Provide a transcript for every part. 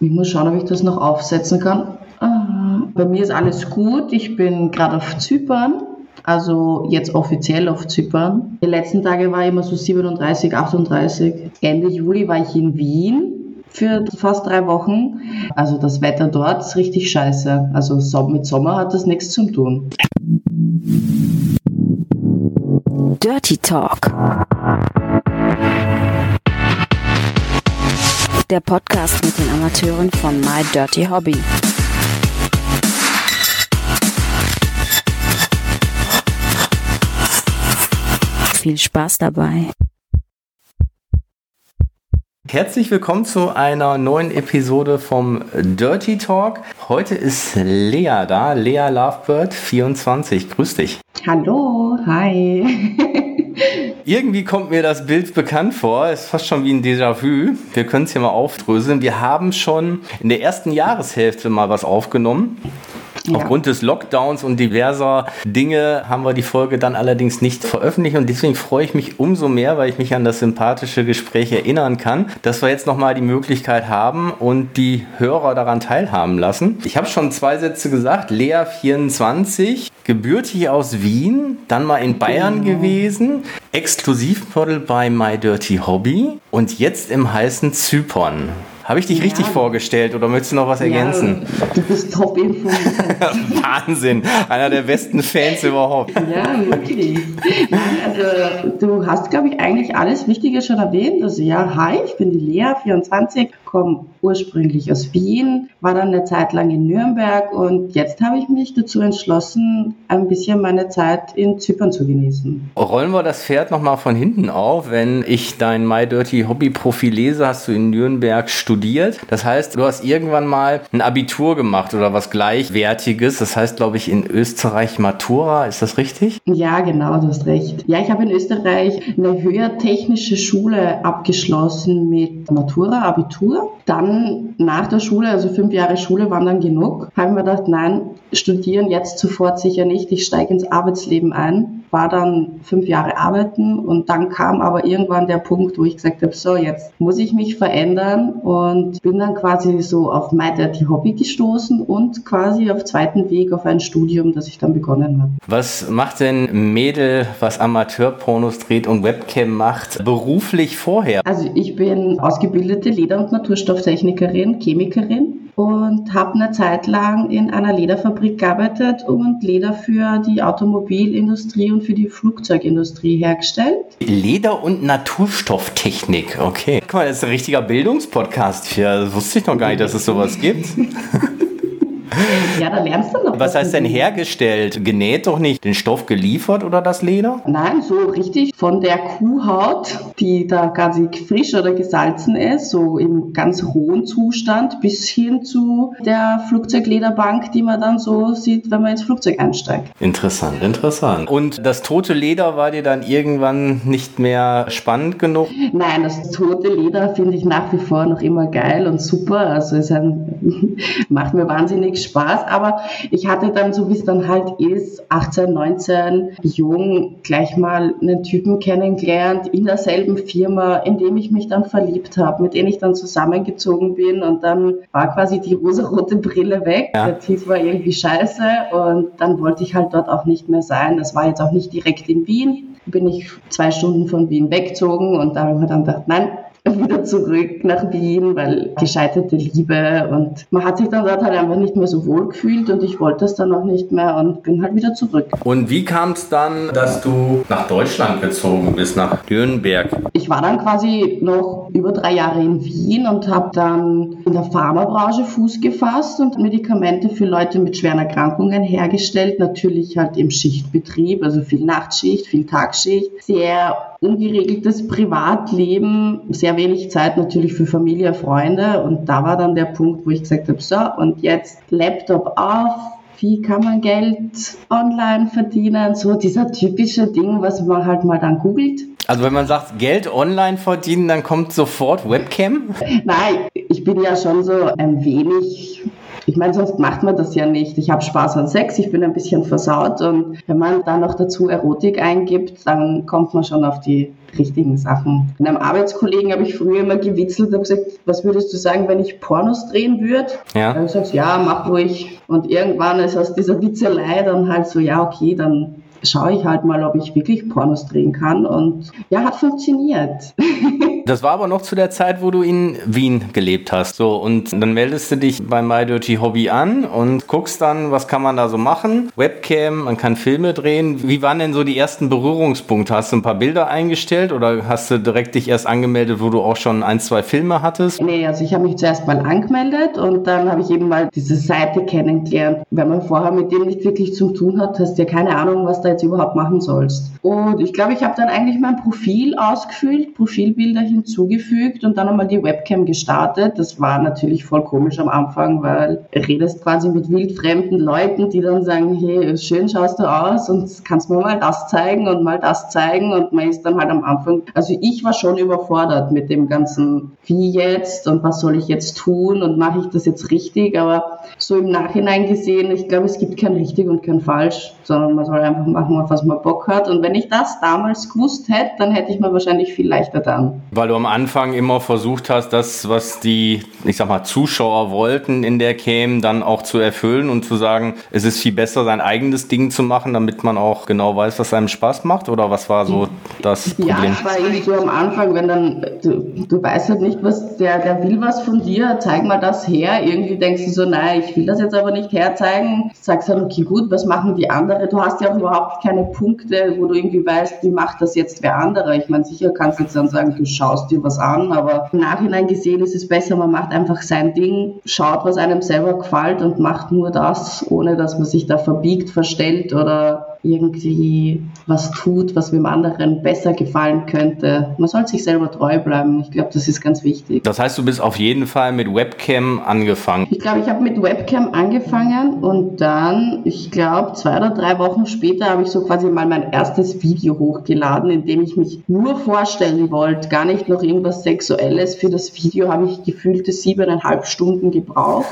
Ich muss schauen, ob ich das noch aufsetzen kann. Ah, bei mir ist alles gut. Ich bin gerade auf Zypern. Also jetzt offiziell auf Zypern. Die letzten Tage war immer so 37, 38. Ende Juli war ich in Wien für fast drei Wochen. Also das Wetter dort ist richtig scheiße. Also mit Sommer hat das nichts zu tun. Dirty Talk. Der Podcast mit den Amateuren von My Dirty Hobby. Viel Spaß dabei. Herzlich willkommen zu einer neuen Episode vom Dirty Talk. Heute ist Lea da, Lea Lovebird 24. Grüß dich. Hallo, hi. Irgendwie kommt mir das Bild bekannt vor. Ist fast schon wie ein Déjà-vu. Wir können es hier mal aufdröseln. Wir haben schon in der ersten Jahreshälfte mal was aufgenommen. Ja. Aufgrund des Lockdowns und diverser Dinge haben wir die Folge dann allerdings nicht veröffentlicht und deswegen freue ich mich umso mehr, weil ich mich an das sympathische Gespräch erinnern kann, dass wir jetzt nochmal die Möglichkeit haben und die Hörer daran teilhaben lassen. Ich habe schon zwei Sätze gesagt. Lea 24, gebürtig aus Wien, dann mal in Bayern genau. gewesen, Exklusivmodel bei My Dirty Hobby und jetzt im heißen Zypern. Habe ich dich ja. richtig vorgestellt oder möchtest du noch was ergänzen? Ja, du bist top. Wahnsinn, einer der besten Fans überhaupt. Ja, wirklich. also du hast, glaube ich, eigentlich alles Wichtige schon erwähnt. Also ja, hi, ich bin die Lea, 24, komme ursprünglich aus Wien, war dann eine Zeit lang in Nürnberg und jetzt habe ich mich dazu entschlossen, ein bisschen meine Zeit in Zypern zu genießen. Rollen wir das Pferd nochmal von hinten auf. Wenn ich dein My Dirty Hobby Profil lese, hast du in Nürnberg studiert. Das heißt, du hast irgendwann mal ein Abitur gemacht oder was Gleichwertiges. Das heißt, glaube ich, in Österreich Matura. Ist das richtig? Ja, genau, du hast recht. Ja, ich habe in Österreich eine höhertechnische Schule abgeschlossen mit Matura, Abitur. Dann nach der Schule, also fünf Jahre Schule waren dann genug, habe ich mir gedacht, nein, studieren jetzt sofort sicher nicht. Ich steige ins Arbeitsleben ein, war dann fünf Jahre arbeiten und dann kam aber irgendwann der Punkt, wo ich gesagt habe, so jetzt muss ich mich verändern und bin dann quasi so auf My Dirty Hobby gestoßen und quasi auf zweiten Weg auf ein Studium, das ich dann begonnen habe. Was macht denn Mädel, was Amateurpornos dreht und Webcam macht, beruflich vorher? Also ich bin ausgebildete Leder- und Naturstofftechnikerin, Chemikerin und habe eine Zeit lang in einer Lederfabrik gearbeitet und Leder für die Automobilindustrie und für die Flugzeugindustrie hergestellt. Leder- und Naturstofftechnik, okay. Guck mal, das ist ein richtiger Bildungspodcast hier. Das wusste ich noch gar nicht, dass es sowas gibt. Ja, da lernst du noch. Was heißt denn hergestellt? Genäht doch nicht den Stoff geliefert oder das Leder? Nein, so richtig von der Kuhhaut, die da ganz frisch oder gesalzen ist, so im ganz rohen Zustand, bis hin zu der Flugzeuglederbank, die man dann so sieht, wenn man ins Flugzeug einsteigt. Interessant, interessant. Und das tote Leder war dir dann irgendwann nicht mehr spannend genug? Nein, das tote Leder finde ich nach wie vor noch immer geil und super. Also es macht mir wahnsinnig Spaß, aber ich hatte dann, so wie es dann halt ist, 18, 19, jung, gleich mal einen Typen kennengelernt in derselben Firma, in dem ich mich dann verliebt habe, mit dem ich dann zusammengezogen bin und dann war quasi die rosarote Brille weg. Ja. Der Tief war irgendwie scheiße und dann wollte ich halt dort auch nicht mehr sein. Das war jetzt auch nicht direkt in Wien. Bin ich zwei Stunden von Wien weggezogen und da habe ich mir dann gedacht, nein, wieder zurück nach Wien, weil gescheiterte Liebe und man hat sich dann dort halt einfach nicht mehr so wohl gefühlt und ich wollte es dann auch nicht mehr und bin halt wieder zurück. Und wie kam es dann, dass du nach Deutschland gezogen bist, nach Nürnberg? Ich war dann quasi noch über drei Jahre in Wien und habe dann in der Pharmabranche Fuß gefasst und Medikamente für Leute mit schweren Erkrankungen hergestellt, natürlich halt im Schichtbetrieb, also viel Nachtschicht, viel Tagschicht, sehr ungeregeltes Privatleben, sehr wenig Zeit natürlich für Familie, Freunde. Und da war dann der Punkt, wo ich gesagt habe, so, und jetzt Laptop auf, wie kann man Geld online verdienen? So dieser typische Ding, was man halt mal dann googelt. Also wenn man sagt, Geld online verdienen, dann kommt sofort Webcam? Nein, ich bin ja schon so ein wenig ich meine, sonst macht man das ja nicht. Ich habe Spaß an Sex, ich bin ein bisschen versaut und wenn man dann noch dazu Erotik eingibt, dann kommt man schon auf die richtigen Sachen. Mit einem Arbeitskollegen habe ich früher immer gewitzelt und gesagt, was würdest du sagen, wenn ich Pornos drehen würde? Ja. Dann gesagt, ja, mach ruhig. Und irgendwann ist aus dieser Witzelei dann halt so, ja, okay, dann schaue ich halt mal, ob ich wirklich Pornos drehen kann. Und ja, hat funktioniert. Das war aber noch zu der Zeit, wo du in Wien gelebt hast. So, und dann meldest du dich bei My Dirty Hobby an und guckst dann, was kann man da so machen. Webcam, man kann Filme drehen. Wie waren denn so die ersten Berührungspunkte? Hast du ein paar Bilder eingestellt oder hast du direkt dich erst angemeldet, wo du auch schon ein, zwei Filme hattest? Nee, also ich habe mich zuerst mal angemeldet und dann habe ich eben mal diese Seite kennengelernt. Wenn man vorher mit dem nicht wirklich zu tun hat, hast du ja keine Ahnung, was da jetzt überhaupt machen sollst. Und ich glaube, ich habe dann eigentlich mein Profil ausgefüllt, Profilbilder hin hinzugefügt und dann einmal die Webcam gestartet. Das war natürlich voll komisch am Anfang, weil du redest quasi mit wildfremden Leuten, die dann sagen, hey, schön schaust du aus und kannst mir mal das zeigen und mal das zeigen und man ist dann halt am Anfang, also ich war schon überfordert mit dem ganzen, wie jetzt und was soll ich jetzt tun und mache ich das jetzt richtig, aber so im Nachhinein gesehen, ich glaube, es gibt kein richtig und kein falsch, sondern man soll einfach machen, auf was man Bock hat und wenn ich das damals gewusst hätte, dann hätte ich mir wahrscheinlich viel leichter dann. Weil du am Anfang immer versucht hast, das, was die, ich sag mal, Zuschauer wollten in der Cam, dann auch zu erfüllen und zu sagen, es ist viel besser, sein eigenes Ding zu machen, damit man auch genau weiß, was einem Spaß macht? Oder was war so das Problem? Ja, es war irgendwie so am Anfang, wenn dann, du, du weißt halt nicht, was, der, der will was von dir, zeig mal das her. Irgendwie denkst du so, nein, ich will das jetzt aber nicht herzeigen. Sagst halt, okay, gut, was machen die anderen? Du hast ja auch überhaupt keine Punkte, wo du irgendwie weißt, wie macht das jetzt wer andere. Ich meine, sicher kannst du jetzt dann sagen, du schaust dir was an, aber im Nachhinein gesehen ist es besser, man macht einfach sein Ding, schaut, was einem selber gefällt und macht nur das, ohne dass man sich da verbiegt, verstellt oder irgendwie was tut, was dem anderen besser gefallen könnte. Man soll sich selber treu bleiben. Ich glaube, das ist ganz wichtig. Das heißt, du bist auf jeden Fall mit Webcam angefangen. Ich glaube, ich habe mit Webcam angefangen und dann, ich glaube, zwei oder drei Wochen später habe ich so quasi mal mein erstes Video hochgeladen, in dem ich mich nur vorstellen wollte, gar nicht noch irgendwas Sexuelles. Für das Video habe ich gefühlte siebeneinhalb Stunden gebraucht.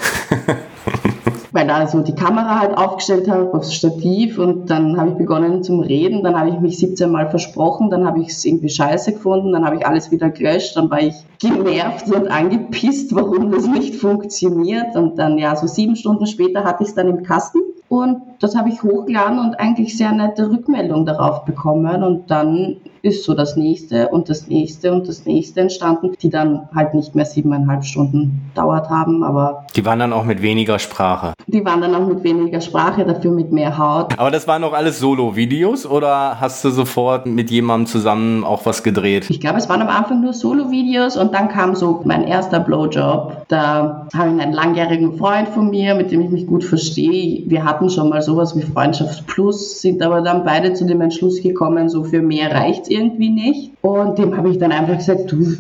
weil da so die Kamera halt aufgestellt habe aufs Stativ und dann habe ich begonnen zum Reden, dann habe ich mich 17 Mal versprochen, dann habe ich es irgendwie scheiße gefunden, dann habe ich alles wieder gelöscht, dann war ich genervt und angepisst, warum das nicht funktioniert. Und dann ja, so sieben Stunden später hatte ich es dann im Kasten und das habe ich hochgeladen und eigentlich sehr nette Rückmeldung darauf bekommen und dann ist so das nächste und das nächste und das nächste entstanden, die dann halt nicht mehr siebeneinhalb Stunden dauert haben, aber. Die waren dann auch mit weniger Sprache. Die waren dann auch mit weniger Sprache, dafür mit mehr Haut. Aber das waren noch alles Solo-Videos oder hast du sofort mit jemandem zusammen auch was gedreht? Ich glaube, es waren am Anfang nur Solo-Videos und dann kam so mein erster Blowjob. Da habe ich einen langjährigen Freund von mir, mit dem ich mich gut verstehe. Wir hatten schon mal sowas wie Freundschaft Plus, sind aber dann beide zu dem Entschluss gekommen, so für mehr reicht irgendwie nicht. Und dem habe ich dann einfach gesagt, du,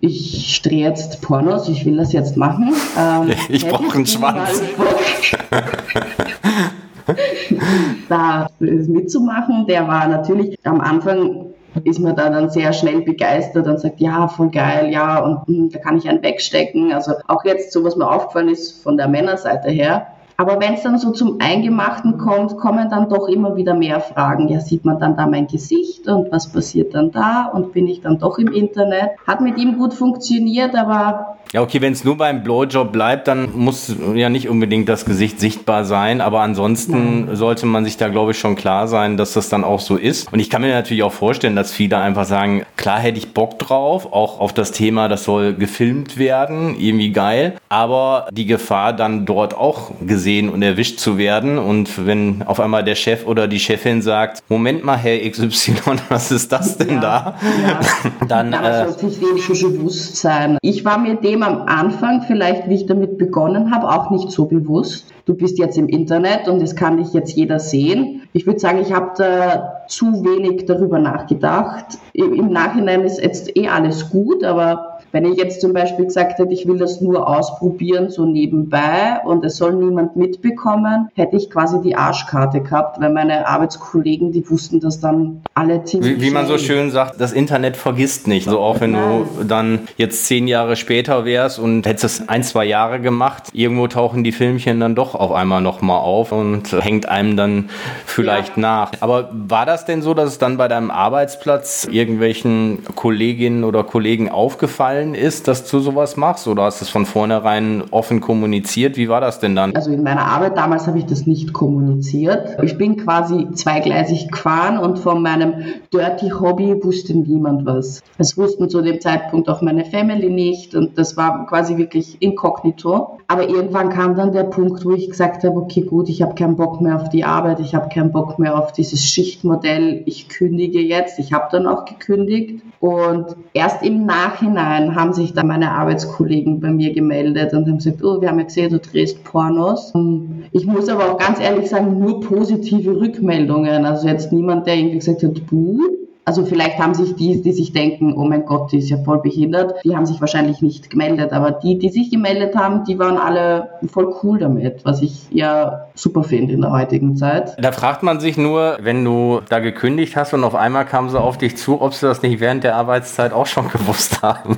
ich drehe jetzt Pornos, ich will das jetzt machen. Ähm, ich brauche einen Schwanz. da mitzumachen, der war natürlich am Anfang ist man da dann sehr schnell begeistert und sagt, ja, voll geil, ja, und hm, da kann ich einen wegstecken. Also auch jetzt so, was mir aufgefallen ist von der Männerseite her, aber wenn es dann so zum Eingemachten kommt, kommen dann doch immer wieder mehr Fragen. Ja, sieht man dann da mein Gesicht und was passiert dann da und bin ich dann doch im Internet? Hat mit ihm gut funktioniert, aber ja, okay, wenn es nur beim Blowjob bleibt, dann muss ja nicht unbedingt das Gesicht sichtbar sein, aber ansonsten Nein. sollte man sich da, glaube ich, schon klar sein, dass das dann auch so ist. Und ich kann mir natürlich auch vorstellen, dass viele einfach sagen, klar hätte ich Bock drauf, auch auf das Thema, das soll gefilmt werden, irgendwie geil, aber die Gefahr dann dort auch gesehen und erwischt zu werden und wenn auf einmal der Chef oder die Chefin sagt, Moment mal, Herr XY, was ist das denn ja, da? Ja. dann äh, sollte sich dem schon bewusst sein. Ich war mir dem am Anfang vielleicht, wie ich damit begonnen habe, auch nicht so bewusst. Du bist jetzt im Internet und es kann dich jetzt jeder sehen. Ich würde sagen, ich habe da zu wenig darüber nachgedacht. Im Nachhinein ist jetzt eh alles gut, aber Wenn ich jetzt zum Beispiel gesagt hätte, ich will das nur ausprobieren, so nebenbei und es soll niemand mitbekommen, hätte ich quasi die Arschkarte gehabt, weil meine Arbeitskollegen, die wussten das dann alle ziemlich Wie, wie man so schön sagt, das Internet vergisst nicht. So auch wenn Nein. du dann jetzt zehn Jahre später wärst und hättest es ein, zwei Jahre gemacht, irgendwo tauchen die Filmchen dann doch auf einmal nochmal auf und hängt einem dann vielleicht ja. nach. Aber war das denn so, dass es dann bei deinem Arbeitsplatz irgendwelchen Kolleginnen oder Kollegen aufgefallen ist, dass du sowas machst? Oder hast du es von vornherein offen kommuniziert? Wie war das denn dann? Also in meiner Arbeit damals habe ich das nicht kommuniziert. Ich bin quasi zweigleisig gefahren und von meinem Dirty Hobby wusste niemand was. Es wussten zu dem Zeitpunkt auch meine Family nicht und das war quasi wirklich inkognito. Aber irgendwann kam dann der Punkt, wo ich gesagt habe, okay gut, ich habe keinen Bock mehr auf die Arbeit, ich habe keinen Bock mehr auf dieses Schichtmodell, ich kündige jetzt. Ich habe dann auch gekündigt und erst im Nachhinein haben sich dann meine Arbeitskollegen bei mir gemeldet und haben gesagt, oh, wir haben ja gesehen, du drehst Pornos. Ich muss aber auch ganz ehrlich sagen, nur positive Rückmeldungen. Also jetzt niemand, der irgendwie gesagt hat, buh, also vielleicht haben sich die, die sich denken, oh mein Gott, die ist ja voll behindert, die haben sich wahrscheinlich nicht gemeldet. Aber die, die sich gemeldet haben, die waren alle voll cool damit, was ich ja super finde in der heutigen Zeit. Da fragt man sich nur, wenn du da gekündigt hast und auf einmal kam sie auf dich zu, ob sie das nicht während der Arbeitszeit auch schon gewusst haben.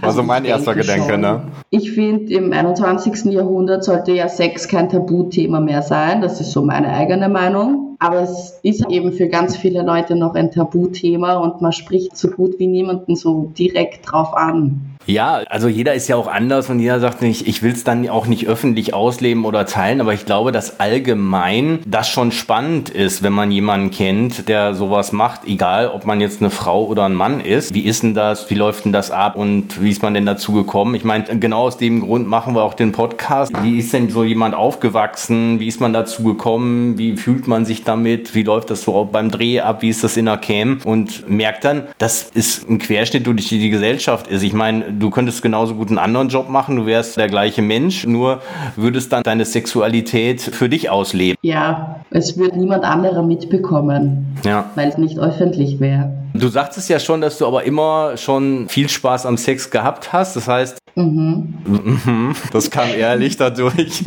War also so mein erster Gedanke, ne? Ich finde, im 21. Jahrhundert sollte ja Sex kein Tabuthema mehr sein. Das ist so meine eigene Meinung. Aber es ist eben für ganz viele Leute noch ein Tabuthema und man spricht so gut wie niemanden so direkt drauf an. Ja, also jeder ist ja auch anders und jeder sagt nicht, ich will es dann auch nicht öffentlich ausleben oder teilen, aber ich glaube, dass allgemein das schon spannend ist, wenn man jemanden kennt, der sowas macht, egal ob man jetzt eine Frau oder ein Mann ist. Wie ist denn das? Wie läuft denn das ab und wie ist man denn dazu gekommen? Ich meine, genau aus dem Grund machen wir auch den Podcast. Wie ist denn so jemand aufgewachsen? Wie ist man dazu gekommen? Wie fühlt man sich damit? Wie läuft das so beim Dreh ab? Wie ist das in der Cam? Und merkt dann, das ist ein Querschnitt durch die Gesellschaft ist. Ich meine, du könntest genauso gut einen anderen Job machen, du wärst der gleiche Mensch, nur würdest dann deine Sexualität für dich ausleben. Ja, es wird niemand anderer mitbekommen, ja. weil es nicht öffentlich wäre. Du sagtest ja schon, dass du aber immer schon viel Spaß am Sex gehabt hast. Das heißt, mhm. mhm das kam ehrlich dadurch.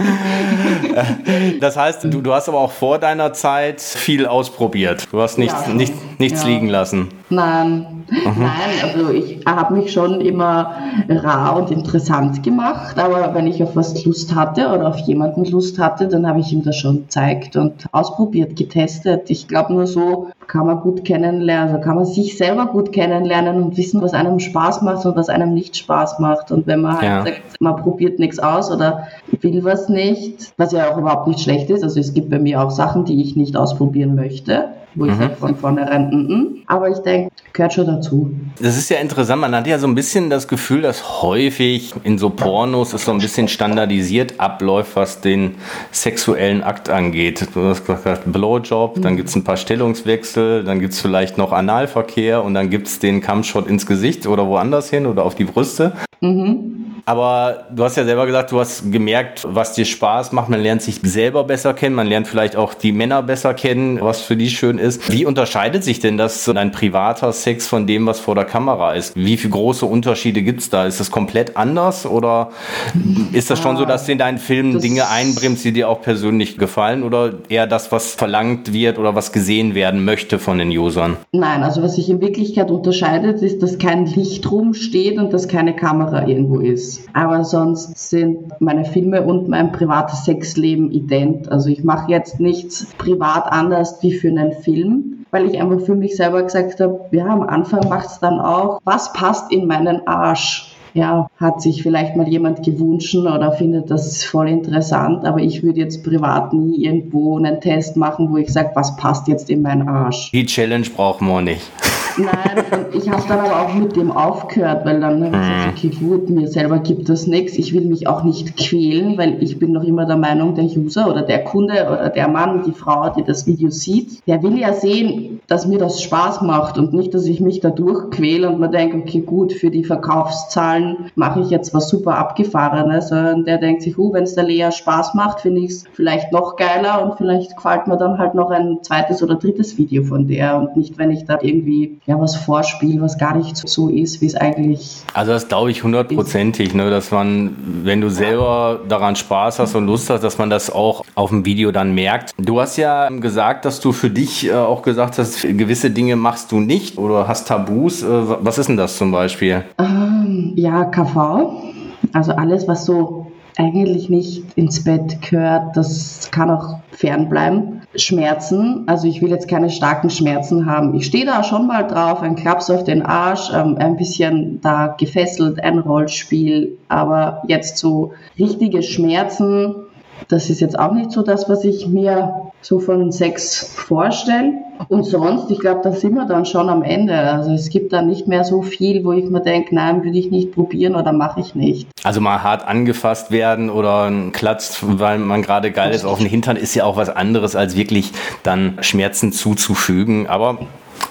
das heißt, du, du hast aber auch vor deiner Zeit viel ausprobiert. Du hast nichts, ja, nicht, nichts ja. liegen lassen. Nein, mhm. nein, also ich habe mich schon immer rar und interessant gemacht, aber wenn ich auf was Lust hatte oder auf jemanden Lust hatte, dann habe ich ihm das schon gezeigt und ausprobiert, getestet. Ich glaube, nur so kann man gut kennenlernen, also kann man sich selber gut kennenlernen und wissen, was einem Spaß macht und was einem nicht Spaß macht. Und wenn man halt ja. sagt, man probiert nichts aus oder will was nicht, was ja auch überhaupt nicht schlecht ist, also es gibt bei mir auch Sachen, die ich nicht ausprobieren möchte, wo ich mhm. sage von vornherein, mm -mm. aber ich denke, gehört schon dazu. Das ist ja interessant. Man hat ja so ein bisschen das Gefühl, dass häufig in so Pornos es so ein bisschen standardisiert abläuft, was den sexuellen Akt angeht. Du hast gesagt, Blowjob, mhm. dann gibt es ein paar Stellungswechsel, dann gibt es vielleicht noch Analverkehr und dann gibt es den Kampfshot ins Gesicht oder woanders hin oder auf die Brüste. Mhm. Aber du hast ja selber gesagt, du hast gemerkt, was dir Spaß macht. Man lernt sich selber besser kennen. Man lernt vielleicht auch die Männer besser kennen, was für die schön ist. Wie unterscheidet sich denn das ein privater Sex von dem, was vor der Kamera ist? Wie viele große Unterschiede gibt es da? Ist das komplett anders oder ist das schon so, dass du in deinen Filmen Dinge einbringst, die dir auch persönlich gefallen oder eher das, was verlangt wird oder was gesehen werden möchte von den Usern? Nein, also was sich in Wirklichkeit unterscheidet, ist, dass kein Licht rumsteht und dass keine Kamera irgendwo ist. Aber sonst sind meine Filme und mein privates Sexleben ident. Also ich mache jetzt nichts privat anders wie für einen Film, weil ich einfach für mich selber gesagt habe, ja, am Anfang macht es dann auch, was passt in meinen Arsch? ja, hat sich vielleicht mal jemand gewünscht oder findet das voll interessant, aber ich würde jetzt privat nie irgendwo einen Test machen, wo ich sage, was passt jetzt in meinen Arsch. Die Challenge brauchen wir nicht. Nein, ich habe dann aber auch mit dem aufgehört, weil dann habe ich gesagt, okay, gut, mir selber gibt das nichts. Ich will mich auch nicht quälen, weil ich bin noch immer der Meinung, der User oder der Kunde oder der Mann, die Frau, die das Video sieht, der will ja sehen, dass mir das Spaß macht und nicht, dass ich mich dadurch quäle und man denkt, okay, gut, für die Verkaufszahlen mache ich jetzt was super Abgefahrenes. Und der denkt sich, uh, wenn es der Lea Spaß macht, finde ich es vielleicht noch geiler und vielleicht gefällt mir dann halt noch ein zweites oder drittes Video von der und nicht, wenn ich da irgendwie ja, was vorspiele, was gar nicht so ist, wie es eigentlich. Also das glaube ich hundertprozentig, ne, dass man, wenn du selber daran Spaß hast und Lust hast, dass man das auch auf dem Video dann merkt. Du hast ja gesagt, dass du für dich äh, auch gesagt hast, gewisse Dinge machst du nicht oder hast Tabus. Äh, was ist denn das zum Beispiel? Ähm, ja, KV. Also alles, was so eigentlich nicht ins Bett gehört, das kann auch fernbleiben. Schmerzen, also ich will jetzt keine starken Schmerzen haben. Ich stehe da schon mal drauf, ein Klaps auf den Arsch, ähm, ein bisschen da gefesselt, ein Rollspiel, aber jetzt so richtige Schmerzen, das ist jetzt auch nicht so das, was ich mir so von Sex vorstelle. Und sonst, ich glaube, da sind wir dann schon am Ende. Also es gibt da nicht mehr so viel, wo ich mir denke, nein, würde ich nicht probieren oder mache ich nicht. Also mal hart angefasst werden oder ein Klatz, weil man gerade geil ist auf den Hintern, ist ja auch was anderes, als wirklich dann Schmerzen zuzufügen. Aber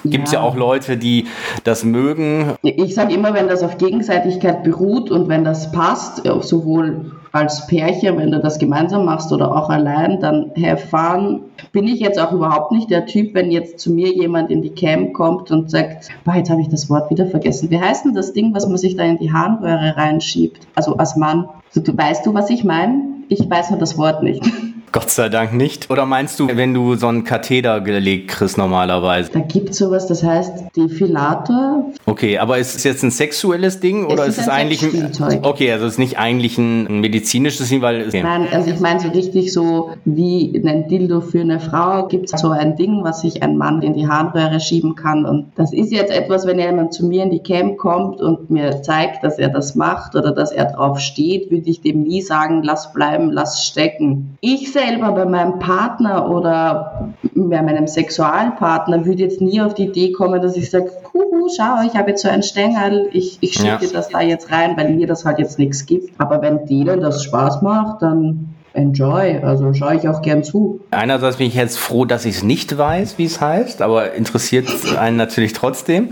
Gibt es ja. ja. auch Leute, die das mögen. Ich sage immer, wenn das auf Gegenseitigkeit beruht und wenn das passt, sowohl als Pärchen, wenn du das gemeinsam machst oder auch allein, dann herfahren. Bin ich jetzt auch überhaupt nicht der Typ, wenn jetzt zu mir jemand in die Cam kommt und sagt, boah, jetzt habe ich das Wort wieder vergessen. Wie heißt denn das Ding, was man sich da in die Harnröhre reinschiebt? Also als Mann. Also, du weißt du, was ich meine? Ich weiß nur das Wort nicht. Gott sei Dank nicht. Oder meinst du, wenn du so einen Katheter gelegt kriegst normalerweise? Da gibt es sowas, das heißt Defilator. Okay, aber ist es jetzt ein sexuelles Ding oder es ist, ist es eigentlich ein. Okay, also es ist nicht eigentlich ein medizinisches Ding, weil. Okay. Nein, also ich meine so richtig so wie ein Dildo für eine Frau gibt es so ein Ding, was sich ein Mann in die Harnröhre schieben kann. Und das ist jetzt etwas, wenn jemand zu mir in die Camp kommt und mir zeigt, dass er das macht oder dass er drauf steht, würde ich dem nie sagen, lass bleiben, lass stecken. Ich selbst selber bei meinem Partner oder bei meinem Sexualpartner würde jetzt nie auf die Idee kommen, dass ich sage, huhu, schau, ich habe jetzt so einen Stängel, ich, ich schiebe ja. das da jetzt rein, weil mir das halt jetzt nichts gibt. Aber wenn denen das Spaß macht, dann enjoy. Also schaue ich auch gern zu. Einerseits bin ich jetzt froh, dass ich es nicht weiß, wie es heißt, aber interessiert einen natürlich trotzdem.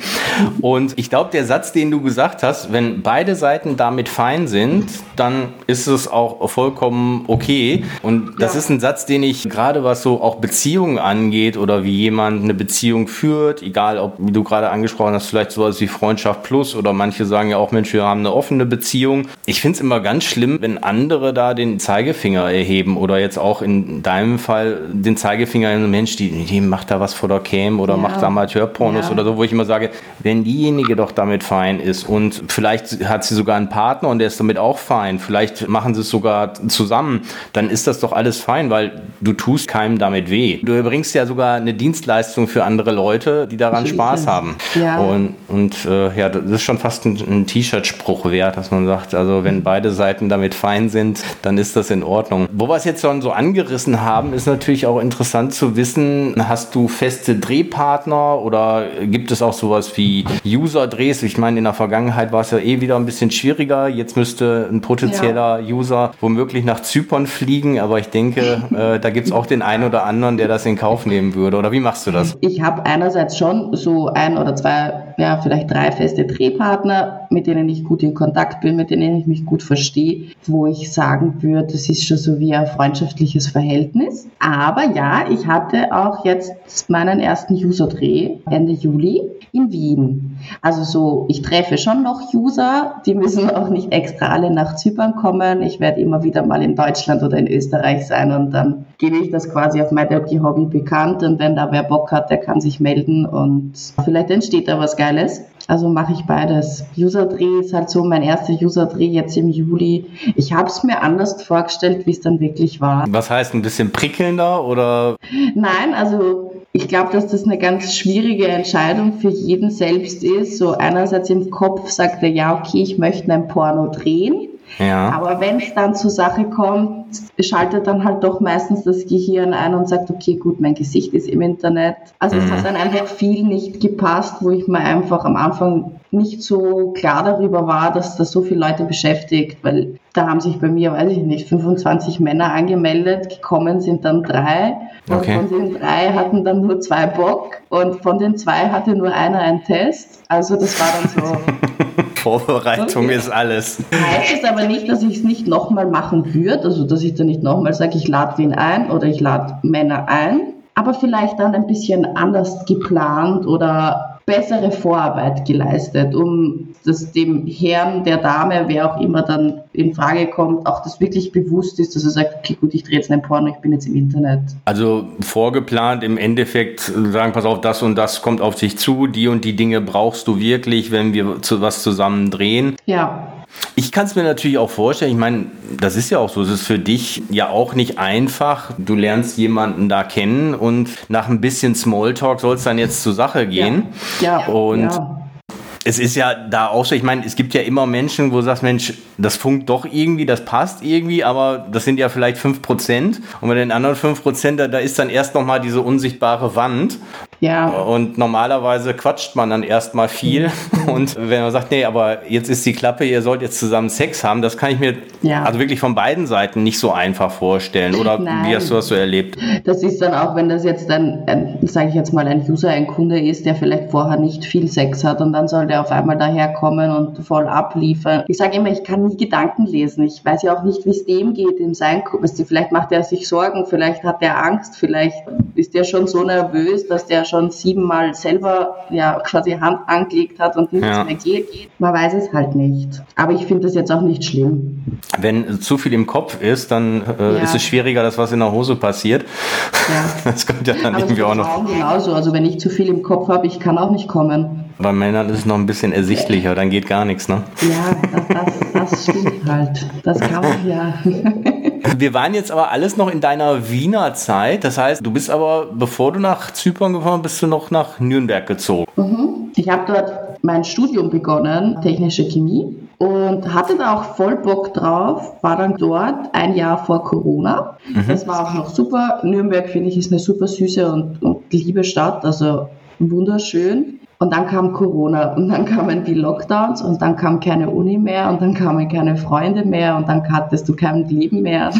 Und ich glaube, der Satz, den du gesagt hast, wenn beide Seiten damit fein sind, dann ist es auch vollkommen okay. Und das ja. ist ein Satz, den ich gerade was so auch Beziehungen angeht oder wie jemand eine Beziehung führt, egal ob, wie du gerade angesprochen hast, vielleicht sowas wie Freundschaft plus oder manche sagen ja auch, Mensch, wir haben eine offene Beziehung. Ich finde es immer ganz schlimm, wenn andere da den Zeigefinger erheben oder jetzt auch in deinem Fall den Zeigefinger in Mensch, die, die macht da was vor der Cam oder ja. macht Amateurpornos ja. oder so, wo ich immer sage, wenn diejenige doch damit fein ist und vielleicht hat sie sogar einen Partner und der ist damit auch fein, vielleicht machen sie es sogar zusammen, dann ist das doch alles fein, weil du tust keinem damit weh. Du erbringst ja sogar eine Dienstleistung für andere Leute, die daran Spaß haben. Ja. Und, und äh, ja, das ist schon fast ein, ein T-Shirt-Spruch wert, dass man sagt, also wenn beide Seiten damit fein sind, dann ist das in Ordnung. Wo wir es jetzt schon so angerissen haben, ist natürlich auch interessant zu wissen, hast du feste Drehpartner oder gibt es auch sowas wie User-Drehs? Ich meine, in der Vergangenheit war es ja eh wieder ein bisschen schwieriger. Jetzt müsste ein potenzieller ja. User womöglich nach Zypern fliegen, aber ich denke, äh, da gibt es auch den einen oder anderen, der das in Kauf nehmen würde. Oder wie machst du das? Ich habe einerseits schon so ein oder zwei, ja, vielleicht drei feste Drehpartner, mit denen ich gut in Kontakt bin, mit denen ich mich gut verstehe, wo ich sagen würde, das ist schon so wie ein freundschaftliches Verhältnis. Aber ja, ich hatte auch jetzt meinen ersten User-Dreh Ende Juli in Wien. Also so, ich treffe schon noch User, die müssen auch nicht extra alle nach Zypern kommen. Ich werde immer wieder mal in Deutschland oder in Österreich sein und dann gebe ich das quasi auf My Dirty Hobby bekannt und wenn da wer Bock hat, der kann sich melden und vielleicht entsteht da was Geiles. Also mache ich beides. User-Dreh ist halt so mein erster User-Dreh jetzt im Juli. Ich habe es mir anders vorgestellt, wie es dann wirklich war. Was heißt ein bisschen prickelnder oder? Nein, also ich glaube, dass das eine ganz schwierige Entscheidung für jeden selbst ist. So einerseits im Kopf sagt er, ja, okay, ich möchte ein Porno drehen. Ja. Aber wenn es dann zur Sache kommt, schaltet dann halt doch meistens das Gehirn ein und sagt, okay, gut, mein Gesicht ist im Internet. Also mhm. es hat dann einfach viel nicht gepasst, wo ich mir einfach am Anfang nicht so klar darüber war, dass das so viele Leute beschäftigt, weil da haben sich bei mir, weiß ich nicht, 25 Männer angemeldet, gekommen sind dann drei okay. und von den drei hatten dann nur zwei Bock und von den zwei hatte nur einer einen Test. Also das war dann so. Vorbereitung okay. ist alles. Heißt es aber nicht, dass ich es nicht nochmal machen würde, also dass ich dann nicht nochmal sage, ich lade wen ein oder ich lade Männer ein, aber vielleicht dann ein bisschen anders geplant oder bessere Vorarbeit geleistet, um das dem Herrn, der Dame, wer auch immer dann in Frage kommt, auch das wirklich bewusst ist, dass er sagt, okay, gut, ich drehe jetzt einen Porno, ich bin jetzt im Internet. Also vorgeplant im Endeffekt sagen, pass auf, das und das kommt auf dich zu, die und die Dinge brauchst du wirklich, wenn wir zu was zusammen drehen. Ja. Ich kann es mir natürlich auch vorstellen, ich meine, das ist ja auch so, es ist für dich ja auch nicht einfach. Du lernst jemanden da kennen und nach ein bisschen Smalltalk soll es dann jetzt zur Sache gehen. Ja. ja. Und ja es ist ja da auch so, ich meine, es gibt ja immer Menschen, wo du sagst, Mensch, das funkt doch irgendwie, das passt irgendwie, aber das sind ja vielleicht 5%. Und bei den anderen 5%, da, da ist dann erst nochmal diese unsichtbare Wand. Ja. Und normalerweise quatscht man dann erstmal viel. Und wenn man sagt, nee, aber jetzt ist die Klappe, ihr sollt jetzt zusammen Sex haben, das kann ich mir ja. also wirklich von beiden Seiten nicht so einfach vorstellen. Oder Nein. wie hast du das so erlebt? Das ist dann auch, wenn das jetzt ein, sage ich jetzt mal, ein User, ein Kunde ist, der vielleicht vorher nicht viel Sex hat und dann soll der auf einmal daherkommen und voll abliefern. Ich sage immer, ich kann nie Gedanken lesen. Ich weiß ja auch nicht, wie es dem geht in sein Vielleicht macht er sich Sorgen, vielleicht hat er Angst, vielleicht ist der schon so nervös, dass der schon siebenmal selber ja quasi Hand angelegt hat und nichts ja. mehr geht. Man weiß es halt nicht. Aber ich finde das jetzt auch nicht schlimm. Wenn zu viel im Kopf ist, dann äh, ja. ist es schwieriger, dass was in der Hose passiert. Ja. Das kommt ja dann Aber irgendwie auch noch. Genauso. Also wenn ich zu viel im Kopf habe, ich kann auch nicht kommen. Bei Männern ist es noch ein bisschen ersichtlicher, dann geht gar nichts, ne? Ja, das, das, das stimmt halt. Das kann man ja. Wir waren jetzt aber alles noch in deiner Wiener Zeit. Das heißt, du bist aber, bevor du nach Zypern gefahren bist, du noch nach Nürnberg gezogen. Mhm. Ich habe dort mein Studium begonnen, technische Chemie, und hatte da auch voll Bock drauf. War dann dort ein Jahr vor Corona. Mhm. Das war auch noch super. Nürnberg, finde ich, ist eine super süße und, und liebe Stadt, also wunderschön. Und dann kam Corona und dann kamen die Lockdowns und dann kam keine Uni mehr und dann kamen keine Freunde mehr und dann hattest du kein Leben mehr.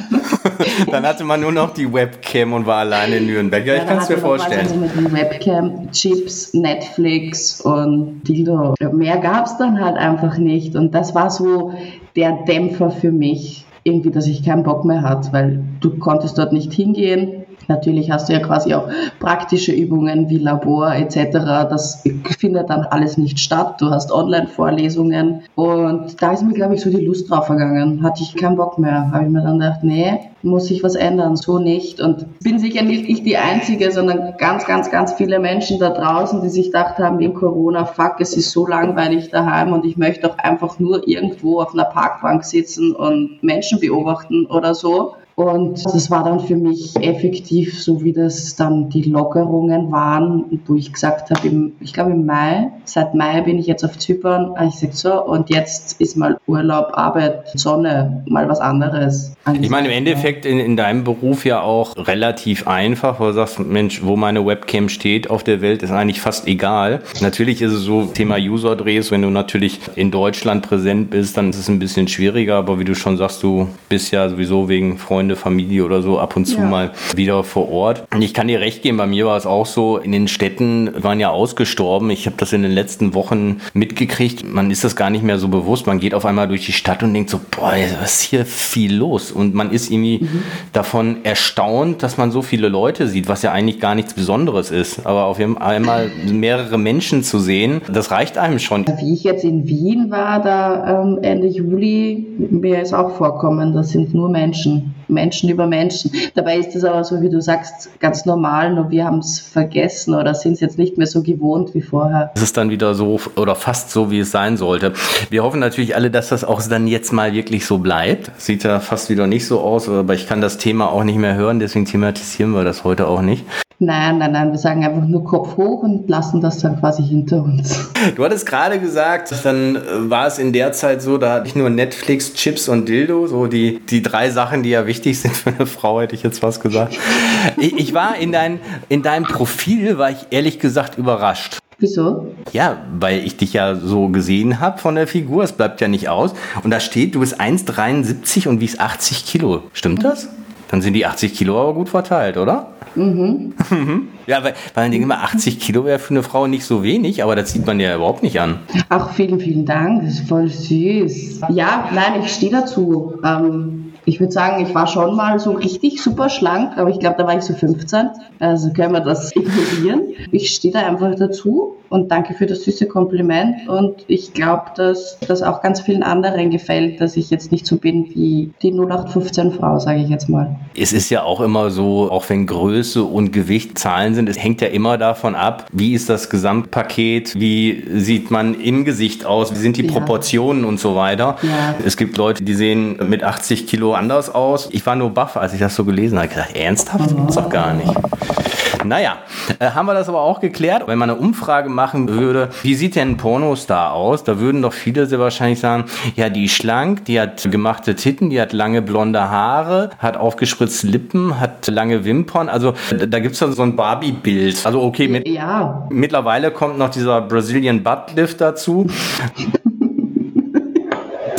dann hatte man nur noch die Webcam und war alleine in Nürnberg. Ja, ich kann es mir vorstellen. Also mit die Webcam, Chips, Netflix und Dildo. Mehr gab es dann halt einfach nicht und das war so der Dämpfer für mich irgendwie, dass ich keinen Bock mehr hatte, weil du konntest dort nicht hingehen Natürlich hast du ja quasi auch praktische Übungen wie Labor etc. Das findet dann alles nicht statt. Du hast Online-Vorlesungen und da ist mir, glaube ich, so die Lust drauf vergangen. Hatte ich keinen Bock mehr. Habe ich mir dann gedacht, nee, muss ich was ändern, so nicht. Und bin sicher nicht ich die Einzige, sondern ganz, ganz, ganz viele Menschen da draußen, die sich gedacht haben, in Corona, fuck, es ist so langweilig daheim und ich möchte doch einfach nur irgendwo auf einer Parkbank sitzen und Menschen beobachten oder so. Und das war dann für mich effektiv, so wie das dann die Lockerungen waren, wo ich gesagt habe, im, ich glaube im Mai, seit Mai bin ich jetzt auf Zypern, habe ich gesagt, so, und jetzt ist mal Urlaub, Arbeit, Sonne, mal was anderes. Ich meine, im Endeffekt in, in deinem Beruf ja auch relativ einfach, wo du sagst, Mensch, wo meine Webcam steht auf der Welt, ist eigentlich fast egal. Natürlich ist es so, Thema User-Drehs, wenn du natürlich in Deutschland präsent bist, dann ist es ein bisschen schwieriger, aber wie du schon sagst, du bist ja sowieso wegen Freunden Freunde, Familie oder so ab und zu ja. mal wieder vor Ort. Und ich kann dir recht geben, bei mir war es auch so, in den Städten waren ja ausgestorben. Ich habe das in den letzten Wochen mitgekriegt. Man ist das gar nicht mehr so bewusst. Man geht auf einmal durch die Stadt und denkt so, boah, was ist hier viel los? Und man ist irgendwie mhm. davon erstaunt, dass man so viele Leute sieht, was ja eigentlich gar nichts Besonderes ist. Aber auf einmal mehrere Menschen zu sehen, das reicht einem schon. Wie ich jetzt in Wien war, da ähm, Ende Juli, mir ist auch vorkommen, das sind nur Menschen. Menschen über Menschen. Dabei ist es aber so, wie du sagst, ganz normal, nur wir haben es vergessen oder sind es jetzt nicht mehr so gewohnt wie vorher. Es ist dann wieder so oder fast so, wie es sein sollte. Wir hoffen natürlich alle, dass das auch dann jetzt mal wirklich so bleibt. Sieht ja fast wieder nicht so aus, aber ich kann das Thema auch nicht mehr hören, deswegen thematisieren wir das heute auch nicht. Nein, nein, nein, wir sagen einfach nur Kopf hoch und lassen das dann quasi hinter uns. Du hattest gerade gesagt, dann war es in der Zeit so, da hatte ich nur Netflix, Chips und Dildo, so die, die drei Sachen, die ja wichtig sind für eine Frau, hätte ich jetzt was gesagt. Ich, ich war in, dein, in deinem Profil, war ich ehrlich gesagt überrascht. Wieso? Ja, weil ich dich ja so gesehen habe von der Figur, es bleibt ja nicht aus. Und da steht, du bist 1,73 und wiegst 80 Kilo. Stimmt das? Dann sind die 80 Kilo aber gut verteilt, oder? Mhm. ja, weil, weil man denkt immer, 80 Kilo wäre für eine Frau nicht so wenig, aber das sieht man ja überhaupt nicht an. Ach, vielen, vielen Dank. Das ist voll süß. Ja, nein, ich stehe dazu. Ähm, ich würde sagen, ich war schon mal so richtig super schlank, aber ich glaube, da war ich so 15. Also können wir das ignorieren. Ich stehe da einfach dazu und danke für das süße Kompliment. Und ich glaube, dass das auch ganz vielen anderen gefällt, dass ich jetzt nicht so bin wie die 0815 Frau, sage ich jetzt mal. Es ist ja auch immer so, auch wenn Größe und Gewicht Zahlen sind, es hängt ja immer davon ab, wie ist das Gesamtpaket, wie sieht man im Gesicht aus, wie sind die ja. Proportionen und so weiter. Ja. Es gibt Leute, die sehen mit 80 Kilo anders aus. Ich war nur baff, als ich das so gelesen habe. Ich gedacht, ernsthaft? Das gibt's doch gar nicht. Naja, äh, haben wir das aber auch geklärt. Wenn man eine Umfrage machen würde, wie sieht denn ein Pornostar aus? Da würden doch viele sehr wahrscheinlich sagen, ja, die ist schlank, die hat gemachte Titten, die hat lange blonde Haare, hat aufgespritzte Lippen, hat lange Wimpern. Also da gibt es dann so ein Barbie-Bild. Also okay, mit, ja. mittlerweile kommt noch dieser Brazilian Butt Lift dazu.